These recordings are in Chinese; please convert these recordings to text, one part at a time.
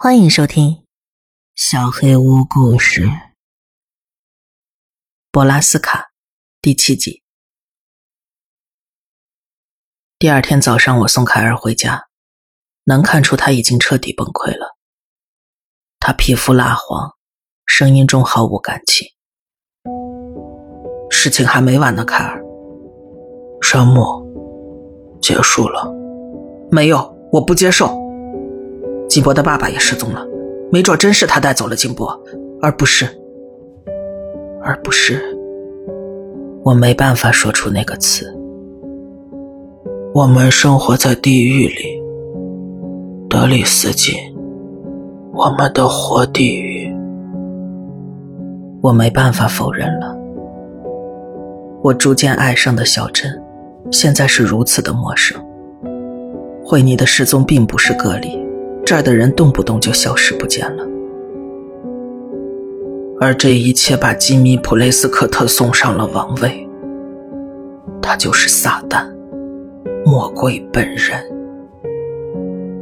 欢迎收听《小黑屋故事》博拉斯卡第七集。第二天早上，我送凯尔回家，能看出他已经彻底崩溃了。他皮肤蜡黄，声音中毫无感情。事情还没完呢，凯尔。沙漠，结束了。没有，我不接受。金波的爸爸也失踪了，没准真是他带走了金波，而不是，而不是。我没办法说出那个词。我们生活在地狱里，德里斯金，我们的活地狱。我没办法否认了。我逐渐爱上的小镇，现在是如此的陌生。惠妮的失踪并不是个例。这儿的人动不动就消失不见了，而这一切把吉米普雷斯科特送上了王位。他就是撒旦，魔鬼本人。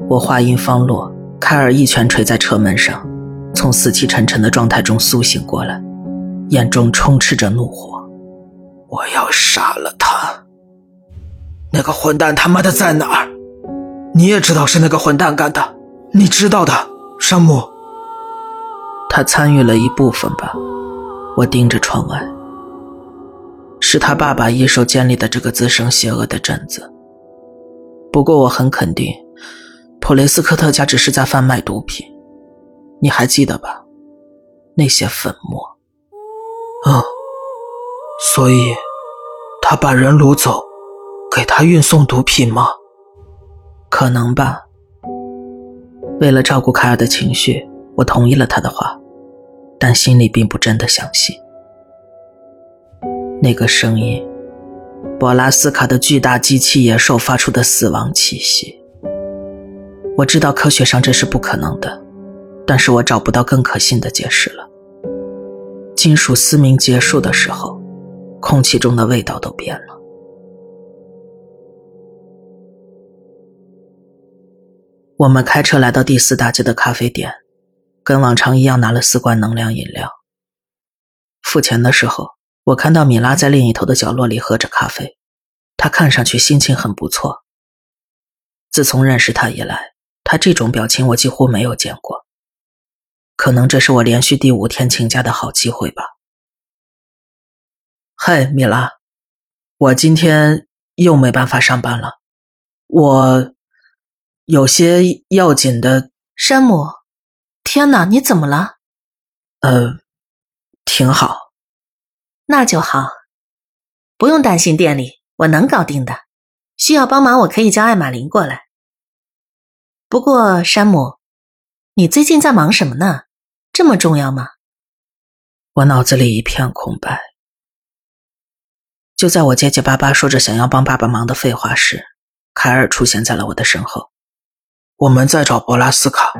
我话音方落，凯尔一拳捶在车门上，从死气沉沉的状态中苏醒过来，眼中充斥着怒火：“我要杀了他！那个混蛋他妈的在哪儿？你也知道是那个混蛋干的。”你知道的，山姆。他参与了一部分吧。我盯着窗外，是他爸爸一手建立的这个滋生邪恶的镇子。不过我很肯定，普雷斯科特家只是在贩卖毒品。你还记得吧？那些粉末。嗯，所以，他把人掳走，给他运送毒品吗？可能吧。为了照顾凯尔的情绪，我同意了他的话，但心里并不真的相信。那个声音，博拉斯卡的巨大机器野兽发出的死亡气息。我知道科学上这是不可能的，但是我找不到更可信的解释了。金属嘶鸣结束的时候，空气中的味道都变了。我们开车来到第四大街的咖啡店，跟往常一样拿了四罐能量饮料。付钱的时候，我看到米拉在另一头的角落里喝着咖啡，她看上去心情很不错。自从认识她以来，她这种表情我几乎没有见过。可能这是我连续第五天请假的好机会吧。嗨，米拉，我今天又没办法上班了，我。有些要紧的，山姆，天哪，你怎么了？呃，挺好，那就好，不用担心店里，我能搞定的。需要帮忙，我可以叫艾玛琳过来。不过，山姆，你最近在忙什么呢？这么重要吗？我脑子里一片空白。就在我结结巴巴说着想要帮爸爸忙的废话时，凯尔出现在了我的身后。我们在找博拉斯卡，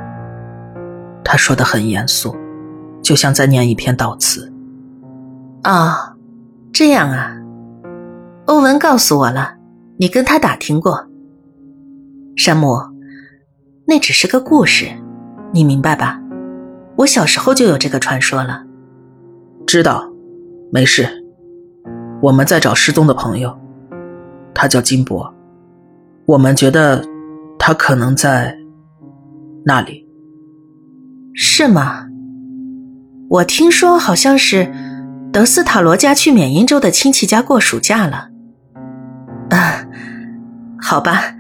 他说的很严肃，就像在念一篇悼词。啊，这样啊，欧文告诉我了，你跟他打听过。山姆，那只是个故事，你明白吧？我小时候就有这个传说了。知道，没事。我们在找失踪的朋友，他叫金博。我们觉得。他可能在那里，是吗？我听说好像是德斯塔罗家去缅因州的亲戚家过暑假了。啊，好吧，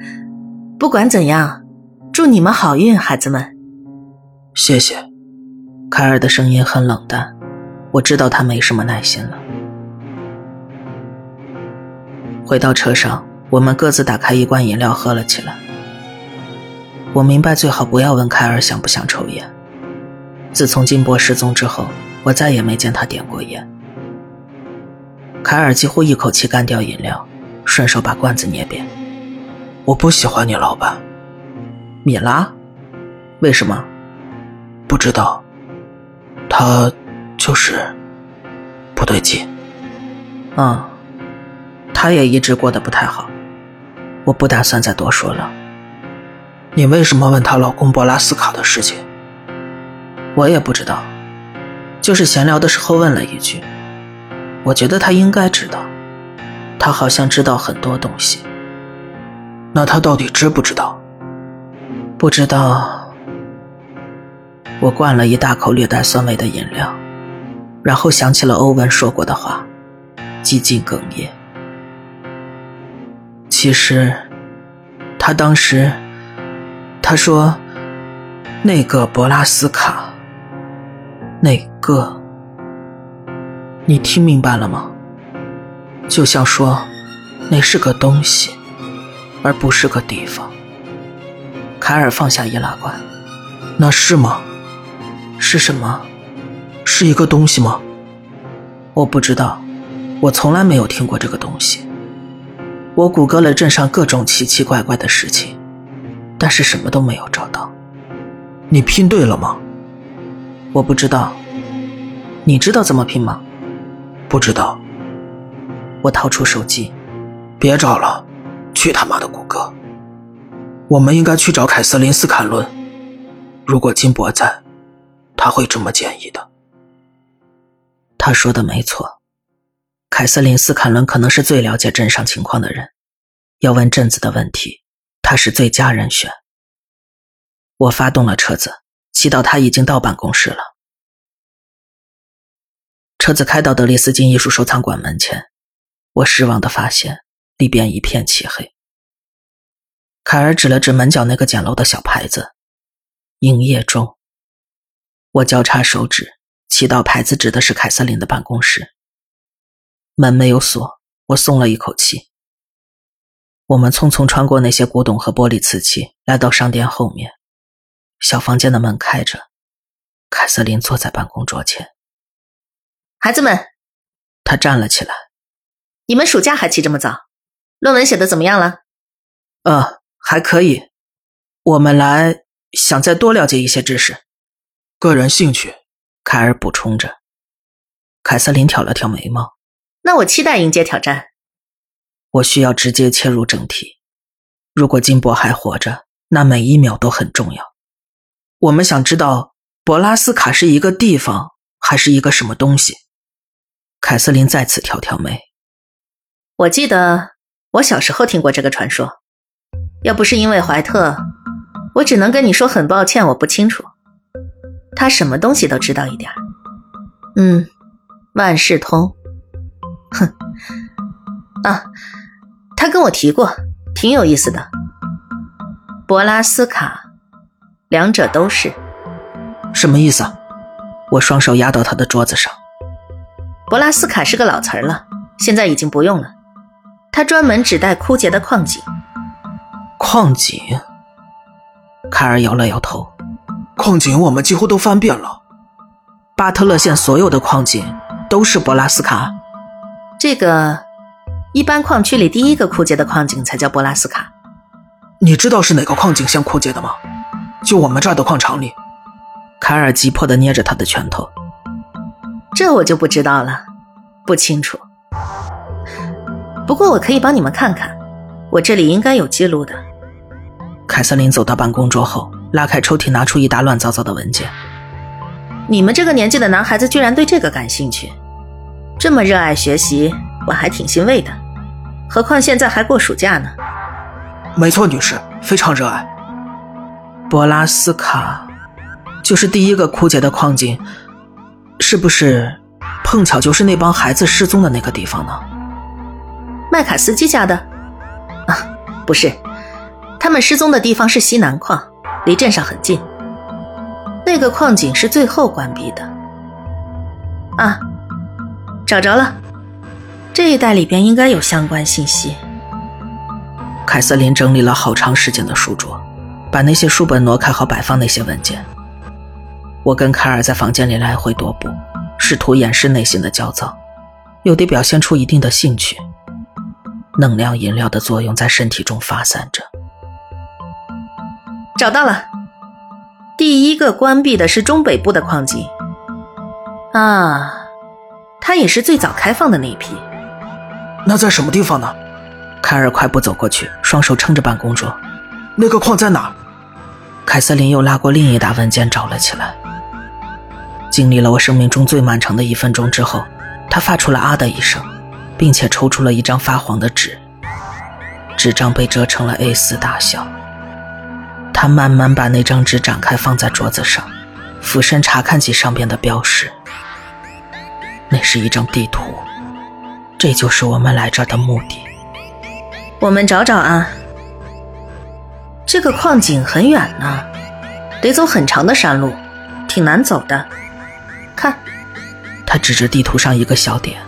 不管怎样，祝你们好运，孩子们。谢谢。凯尔的声音很冷淡，我知道他没什么耐心了。回到车上，我们各自打开一罐饮料喝了起来。我明白，最好不要问凯尔想不想抽烟。自从金波失踪之后，我再也没见他点过烟。凯尔几乎一口气干掉饮料，顺手把罐子捏扁。我不喜欢你老板，米拉。为什么？不知道。他就是不对劲。嗯，他也一直过得不太好。我不打算再多说了。你为什么问她老公博拉斯卡的事情？我也不知道，就是闲聊的时候问了一句。我觉得他应该知道，他好像知道很多东西。那他到底知不知道？不知道。我灌了一大口略带酸味的饮料，然后想起了欧文说过的话，几近哽咽。其实，他当时，他说，那个博拉斯卡，那个，你听明白了吗？就像说，那是个东西，而不是个地方。凯尔放下易拉罐，那是吗？是什么？是一个东西吗？我不知道，我从来没有听过这个东西。我谷歌了镇上各种奇奇怪怪的事情，但是什么都没有找到。你拼对了吗？我不知道。你知道怎么拼吗？不知道。我掏出手机，别找了，去他妈的谷歌！我们应该去找凯瑟琳·斯坎伦。如果金伯在，他会这么建议的。他说的没错。凯瑟琳·斯坎伦可能是最了解镇上情况的人，要问镇子的问题，他是最佳人选。我发动了车子，祈祷他已经到办公室了。车子开到德利斯金艺术收藏馆门前，我失望的发现里边一片漆黑。凯尔指了指门角那个简陋的小牌子：“营业中。”我交叉手指，祈祷牌子指的是凯瑟琳的办公室。门没有锁，我松了一口气。我们匆匆穿过那些古董和玻璃瓷器，来到商店后面。小房间的门开着，凯瑟琳坐在办公桌前。孩子们，她站了起来。你们暑假还起这么早？论文写的怎么样了？呃，还可以。我们来想再多了解一些知识。个人兴趣，凯尔补充着。凯瑟琳挑了挑眉毛。那我期待迎接挑战。我需要直接切入正题。如果金伯还活着，那每一秒都很重要。我们想知道，博拉斯卡是一个地方，还是一个什么东西？凯瑟琳再次挑挑眉。我记得我小时候听过这个传说。要不是因为怀特，我只能跟你说很抱歉，我不清楚。他什么东西都知道一点嗯，万事通。哼，啊，他跟我提过，挺有意思的。博拉斯卡，两者都是。什么意思？我双手压到他的桌子上。博拉斯卡是个老词儿了，现在已经不用了。他专门指代枯竭的矿井。矿井？凯尔摇了摇头。矿井我们几乎都翻遍了。巴特勒县所有的矿井都是博拉斯卡。这个，一般矿区里第一个枯竭的矿井才叫波拉斯卡。你知道是哪个矿井先枯竭的吗？就我们这儿的矿场里。凯尔急迫的捏着他的拳头。这我就不知道了，不清楚。不过我可以帮你们看看，我这里应该有记录的。凯瑟琳走到办公桌后，拉开抽屉，拿出一沓乱糟糟的文件。你们这个年纪的男孩子居然对这个感兴趣。这么热爱学习，我还挺欣慰的。何况现在还过暑假呢。没错，女士，非常热爱。博拉斯卡，就是第一个枯竭的矿井，是不是碰巧就是那帮孩子失踪的那个地方呢？麦卡斯基家的？啊，不是，他们失踪的地方是西南矿，离镇上很近。那个矿井是最后关闭的。啊。找着了，这一带里边应该有相关信息。凯瑟琳整理了好长时间的书桌，把那些书本挪开，好摆放那些文件。我跟凯尔在房间里来回踱步，试图掩饰内心的焦躁，又得表现出一定的兴趣。能量饮料的作用在身体中发散着。找到了，第一个关闭的是中北部的矿井。啊。它也是最早开放的那一批。那在什么地方呢？凯尔快步走过去，双手撑着办公桌。那个矿在哪？凯瑟琳又拉过另一沓文件找了起来。经历了我生命中最漫长的一分钟之后，他发出了啊的一声，并且抽出了一张发黄的纸。纸张被折成了 A 四大小。他慢慢把那张纸展开，放在桌子上，俯身查看起上边的标识。那是一张地图，这就是我们来这儿的目的。我们找找啊。这个矿井很远呢，得走很长的山路，挺难走的。看，他指着地图上一个小点，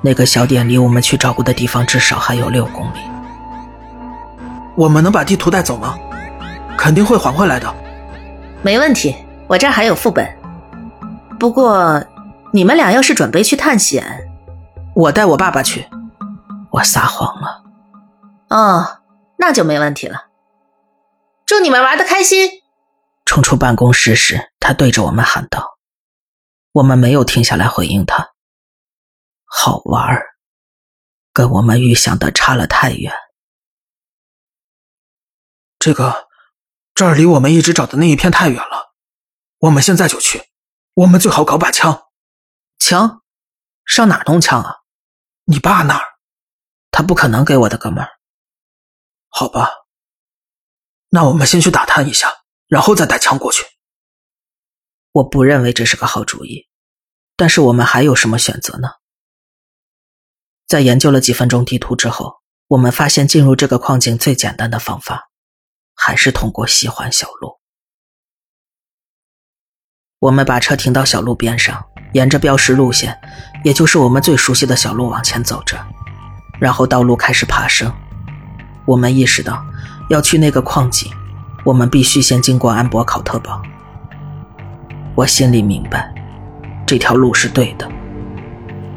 那个小点离我们去照顾的地方至少还有六公里。我们能把地图带走吗？肯定会还回来的。没问题，我这儿还有副本。不过，你们俩要是准备去探险，我带我爸爸去。我撒谎了。哦，那就没问题了。祝你们玩的开心！冲出办公室时，他对着我们喊道：“我们没有停下来回应他。好玩儿，跟我们预想的差了太远。这个，这儿离我们一直找的那一片太远了。我们现在就去。我们最好搞把枪。枪？上哪弄枪啊？你爸那儿？他不可能给我的，哥们儿。好吧。”那我们先去打探一下，然后再带枪过去。我不认为这是个好主意，但是我们还有什么选择呢？在研究了几分钟地图之后，我们发现进入这个矿井最简单的方法，还是通过西环小路。我们把车停到小路边上，沿着标识路线，也就是我们最熟悉的小路往前走着，然后道路开始爬升。我们意识到。要去那个矿井，我们必须先经过安博考特堡。我心里明白，这条路是对的。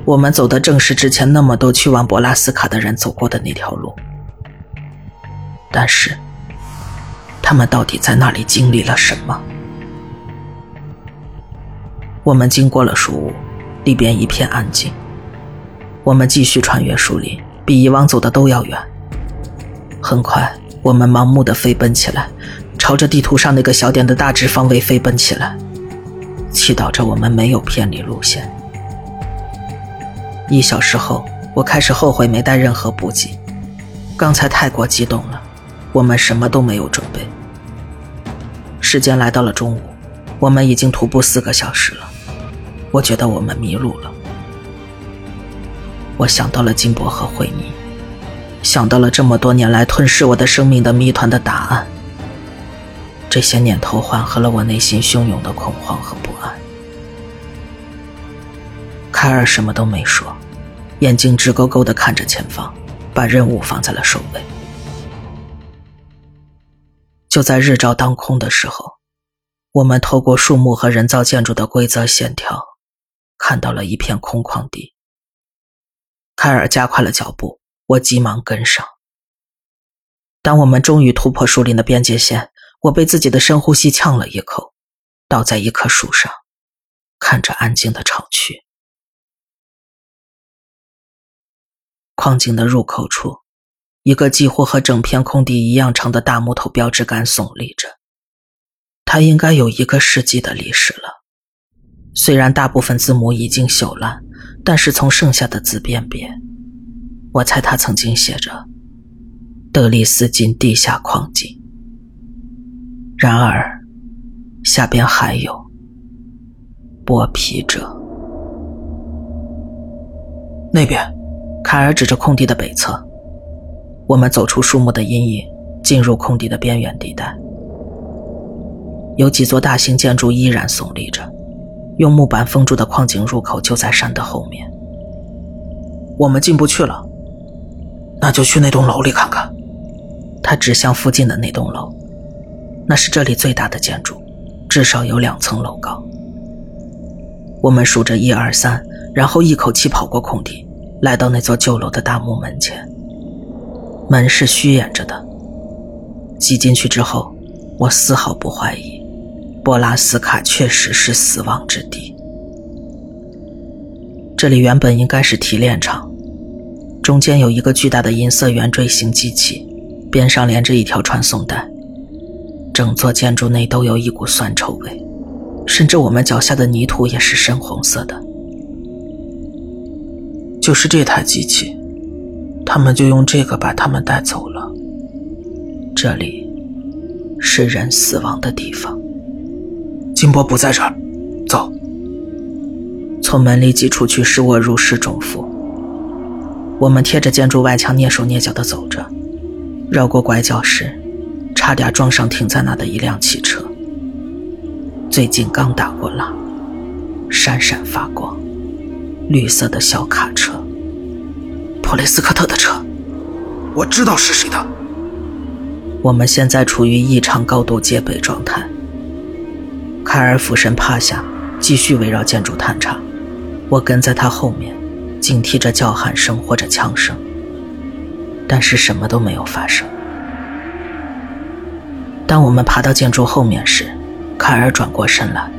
我们走的正是之前那么多去往博拉斯卡的人走过的那条路。但是，他们到底在那里经历了什么？我们经过了树屋，里边一片安静。我们继续穿越树林，比以往走的都要远。很快。我们盲目的飞奔起来，朝着地图上那个小点的大致方位飞奔起来，祈祷着我们没有偏离路线。一小时后，我开始后悔没带任何补给，刚才太过激动了，我们什么都没有准备。时间来到了中午，我们已经徒步四个小时了，我觉得我们迷路了。我想到了金箔和惠妮。想到了这么多年来吞噬我的生命的谜团的答案，这些念头缓和了我内心汹涌的恐慌和不安。凯尔什么都没说，眼睛直勾勾的看着前方，把任务放在了首位。就在日照当空的时候，我们透过树木和人造建筑的规则线条，看到了一片空旷地。凯尔加快了脚步。我急忙跟上。当我们终于突破树林的边界线，我被自己的深呼吸呛了一口，倒在一棵树上，看着安静的厂区。矿井的入口处，一个几乎和整片空地一样长的大木头标志杆耸立着，它应该有一个世纪的历史了。虽然大部分字母已经朽烂，但是从剩下的字辨别。我猜他曾经写着“德里斯金地下矿井”，然而下边还有“剥皮者”。那边，凯尔指着空地的北侧。我们走出树木的阴影，进入空地的边缘地带。有几座大型建筑依然耸立着，用木板封住的矿井入口就在山的后面。我们进不去了。那就去那栋楼里看看。他指向附近的那栋楼，那是这里最大的建筑，至少有两层楼高。我们数着一二三，然后一口气跑过空地，来到那座旧楼的大木门前。门是虚掩着的。挤进去之后，我丝毫不怀疑，波拉斯卡确实是死亡之地。这里原本应该是提炼厂。中间有一个巨大的银色圆锥形机器，边上连着一条传送带。整座建筑内都有一股酸臭味，甚至我们脚下的泥土也是深红色的。就是这台机器，他们就用这个把他们带走了。这里是人死亡的地方。金波不在这儿，走。从门里挤出去是我如释重负。我们贴着建筑外墙蹑手蹑脚地走着，绕过拐角时，差点撞上停在那的一辆汽车。最近刚打过蜡，闪闪发光，绿色的小卡车，普雷斯科特的车，我知道是谁的。我们现在处于异常高度戒备状态。凯尔俯身趴下，继续围绕建筑探查，我跟在他后面，警惕着叫喊声或者枪声。但是什么都没有发生。当我们爬到建筑后面时，凯尔转过身来，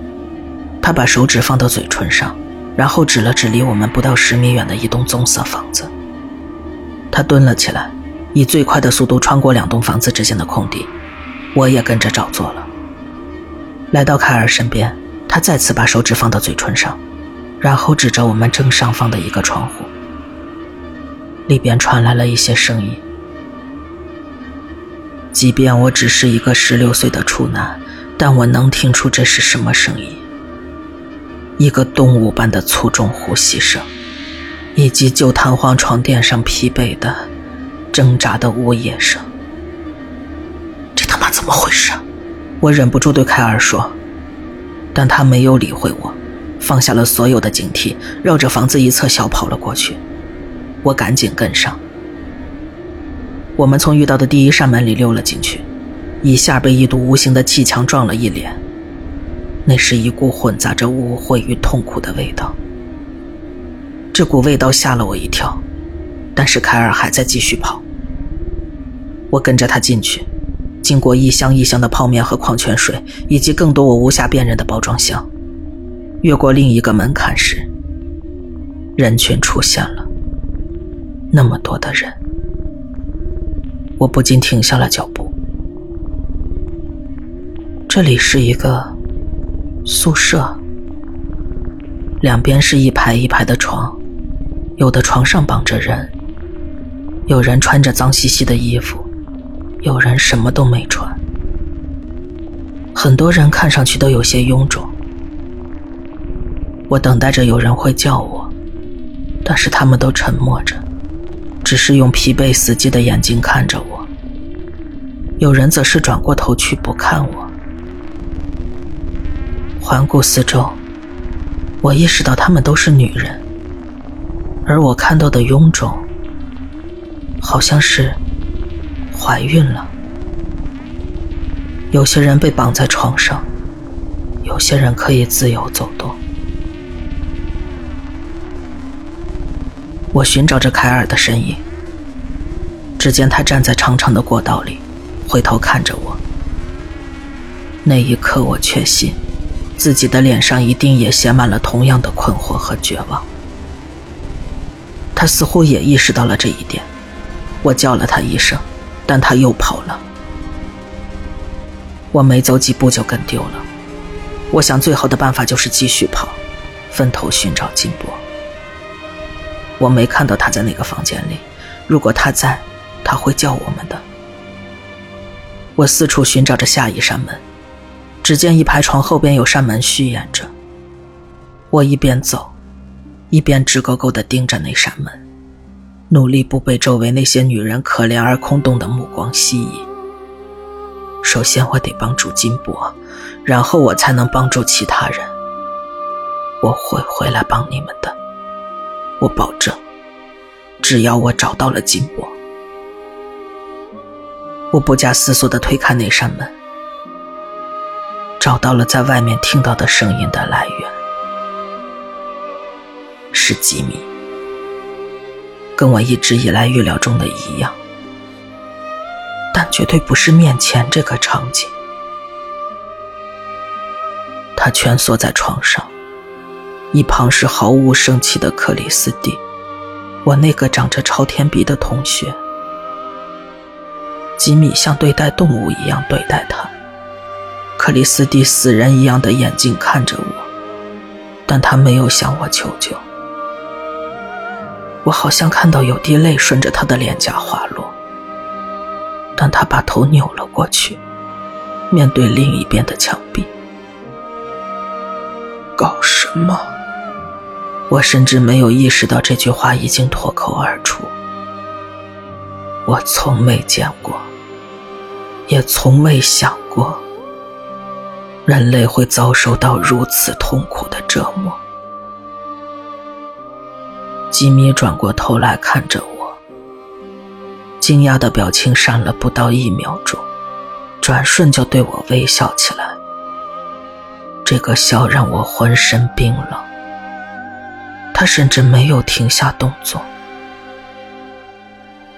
他把手指放到嘴唇上，然后指了指离我们不到十米远的一栋棕色房子。他蹲了起来，以最快的速度穿过两栋房子之间的空地，我也跟着照做了。来到凯尔身边，他再次把手指放到嘴唇上，然后指着我们正上方的一个窗户，里边传来了一些声音。即便我只是一个十六岁的处男。但我能听出这是什么声音，一个动物般的粗重呼吸声，以及旧弹簧床垫上疲惫的、挣扎的呜咽声。这他妈怎么回事？我忍不住对凯尔说，但他没有理会我，放下了所有的警惕，绕着房子一侧小跑了过去。我赶紧跟上。我们从遇到的第一扇门里溜了进去。一下被一堵无形的气墙撞了一脸，那是一股混杂着污秽与痛苦的味道。这股味道吓了我一跳，但是凯尔还在继续跑。我跟着他进去，经过一箱一箱的泡面和矿泉水，以及更多我无暇辨认的包装箱，越过另一个门槛时，人群出现了，那么多的人，我不禁停下了脚步。这里是一个宿舍，两边是一排一排的床，有的床上绑着人，有人穿着脏兮兮的衣服，有人什么都没穿，很多人看上去都有些臃肿。我等待着有人会叫我，但是他们都沉默着，只是用疲惫死寂的眼睛看着我。有人则是转过头去不看我。环顾四周，我意识到她们都是女人，而我看到的臃肿，好像是怀孕了。有些人被绑在床上，有些人可以自由走动。我寻找着凯尔的身影，只见他站在长长的过道里，回头看着我。那一刻，我确信。自己的脸上一定也写满了同样的困惑和绝望。他似乎也意识到了这一点，我叫了他一声，但他又跑了。我没走几步就跟丢了。我想最好的办法就是继续跑，分头寻找金波。我没看到他在那个房间里，如果他在，他会叫我们的。我四处寻找着下一扇门。只见一排床后边有扇门虚掩着。我一边走，一边直勾勾地盯着那扇门，努力不被周围那些女人可怜而空洞的目光吸引。首先，我得帮助金波，然后我才能帮助其他人。我会回来帮你们的，我保证。只要我找到了金波，我不假思索地推开那扇门。找到了在外面听到的声音的来源，是吉米，跟我一直以来预料中的一样，但绝对不是面前这个场景。他蜷缩在床上，一旁是毫无生气的克里斯蒂，我那个长着朝天鼻的同学。吉米像对待动物一样对待他。克里斯蒂死人一样的眼睛看着我，但他没有向我求救。我好像看到有滴泪顺着他的脸颊滑落，但他把头扭了过去，面对另一边的墙壁。搞什么？我甚至没有意识到这句话已经脱口而出。我从没见过，也从未想过，人类会遭受到如此痛苦的折磨。吉米转过头来看着我，惊讶的表情闪了不到一秒钟，转瞬就对我微笑起来。这个笑让我浑身冰冷。他甚至没有停下动作。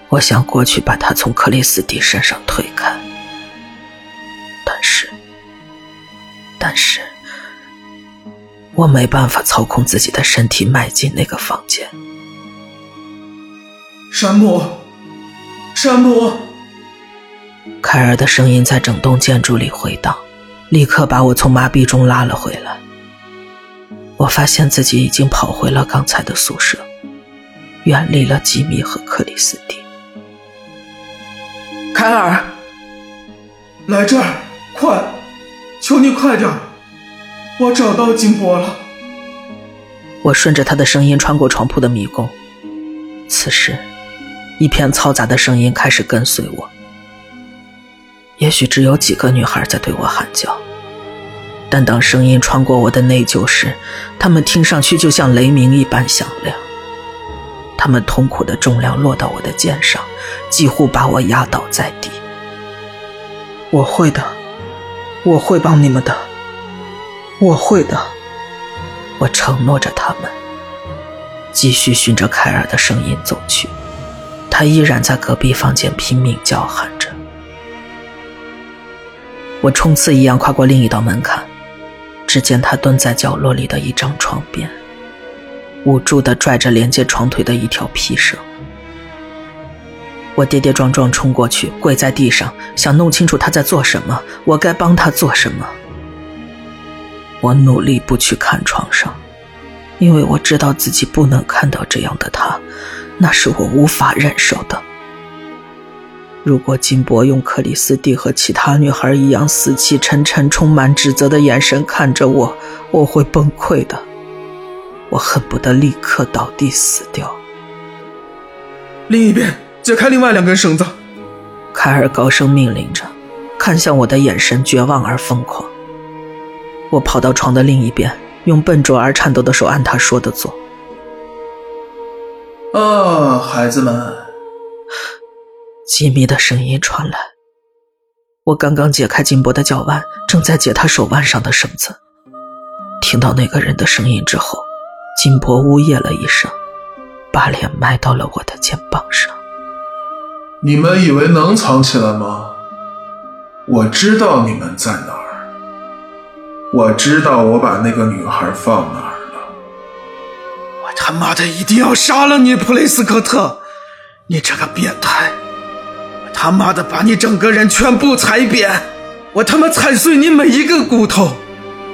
我想过去把他从克里斯蒂身上推开，但是，但是。我没办法操控自己的身体迈进那个房间。山姆，山姆，凯尔的声音在整栋建筑里回荡，立刻把我从麻痹中拉了回来。我发现自己已经跑回了刚才的宿舍，远离了吉米和克里斯蒂。凯尔，来这儿，快，求你快点！我找到金波了。我顺着他的声音穿过床铺的迷宫。此时，一片嘈杂的声音开始跟随我。也许只有几个女孩在对我喊叫，但当声音穿过我的内疚时，她们听上去就像雷鸣一般响亮。她们痛苦的重量落到我的肩上，几乎把我压倒在地。我会的，我会帮你们的。我会的，我承诺着他们。继续循着凯尔的声音走去，他依然在隔壁房间拼命叫喊着。我冲刺一样跨过另一道门槛，只见他蹲在角落里的一张床边，无助地拽着连接床腿的一条皮绳。我跌跌撞撞冲过去，跪在地上，想弄清楚他在做什么，我该帮他做什么。我努力不去看床上，因为我知道自己不能看到这样的他，那是我无法忍受的。如果金伯用克里斯蒂和其他女孩一样死气沉沉、充满指责的眼神看着我，我会崩溃的。我恨不得立刻倒地死掉。另一边，解开另外两根绳子。凯尔高声命令着，看向我的眼神绝望而疯狂。我跑到床的另一边，用笨拙而颤抖的手按他说的做。啊，孩子们！吉米的声音传来。我刚刚解开金博的脚腕，正在解他手腕上的绳子。听到那个人的声音之后，金博呜咽了一声，把脸埋到了我的肩膀上。你们以为能藏起来吗？我知道你们在哪儿。我知道我把那个女孩放哪儿他妈的一定要杀了你，普雷斯科特！你这个变态！他妈的把你整个人全部踩扁！我他妈踩碎你每一个骨头，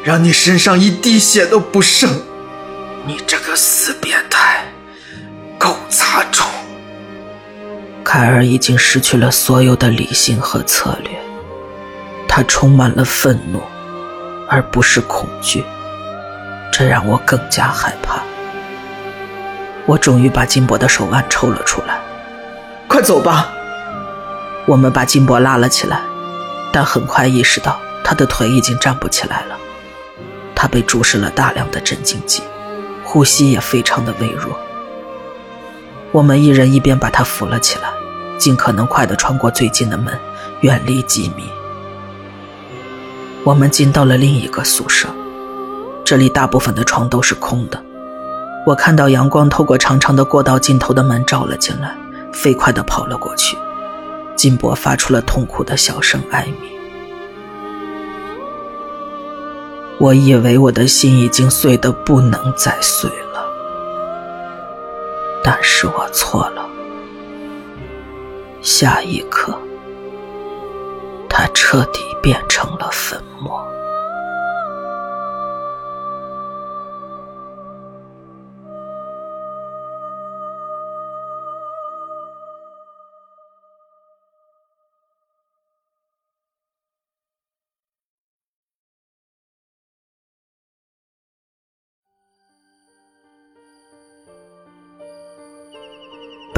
让你身上一滴血都不剩！你这个死变态，狗杂种！凯尔已经失去了所有的理性和策略，他充满了愤怒。而不是恐惧，这让我更加害怕。我终于把金博的手腕抽了出来，快走吧！我们把金博拉了起来，但很快意识到他的腿已经站不起来了。他被注射了大量的镇静剂，呼吸也非常的微弱。我们一人一边把他扶了起来，尽可能快地穿过最近的门，远离吉米。我们进到了另一个宿舍，这里大部分的床都是空的。我看到阳光透过长长的过道尽头的门照了进来，飞快地跑了过去。金箔发出了痛苦的小声哀鸣。我以为我的心已经碎得不能再碎了，但是我错了。下一刻。它彻底变成了粉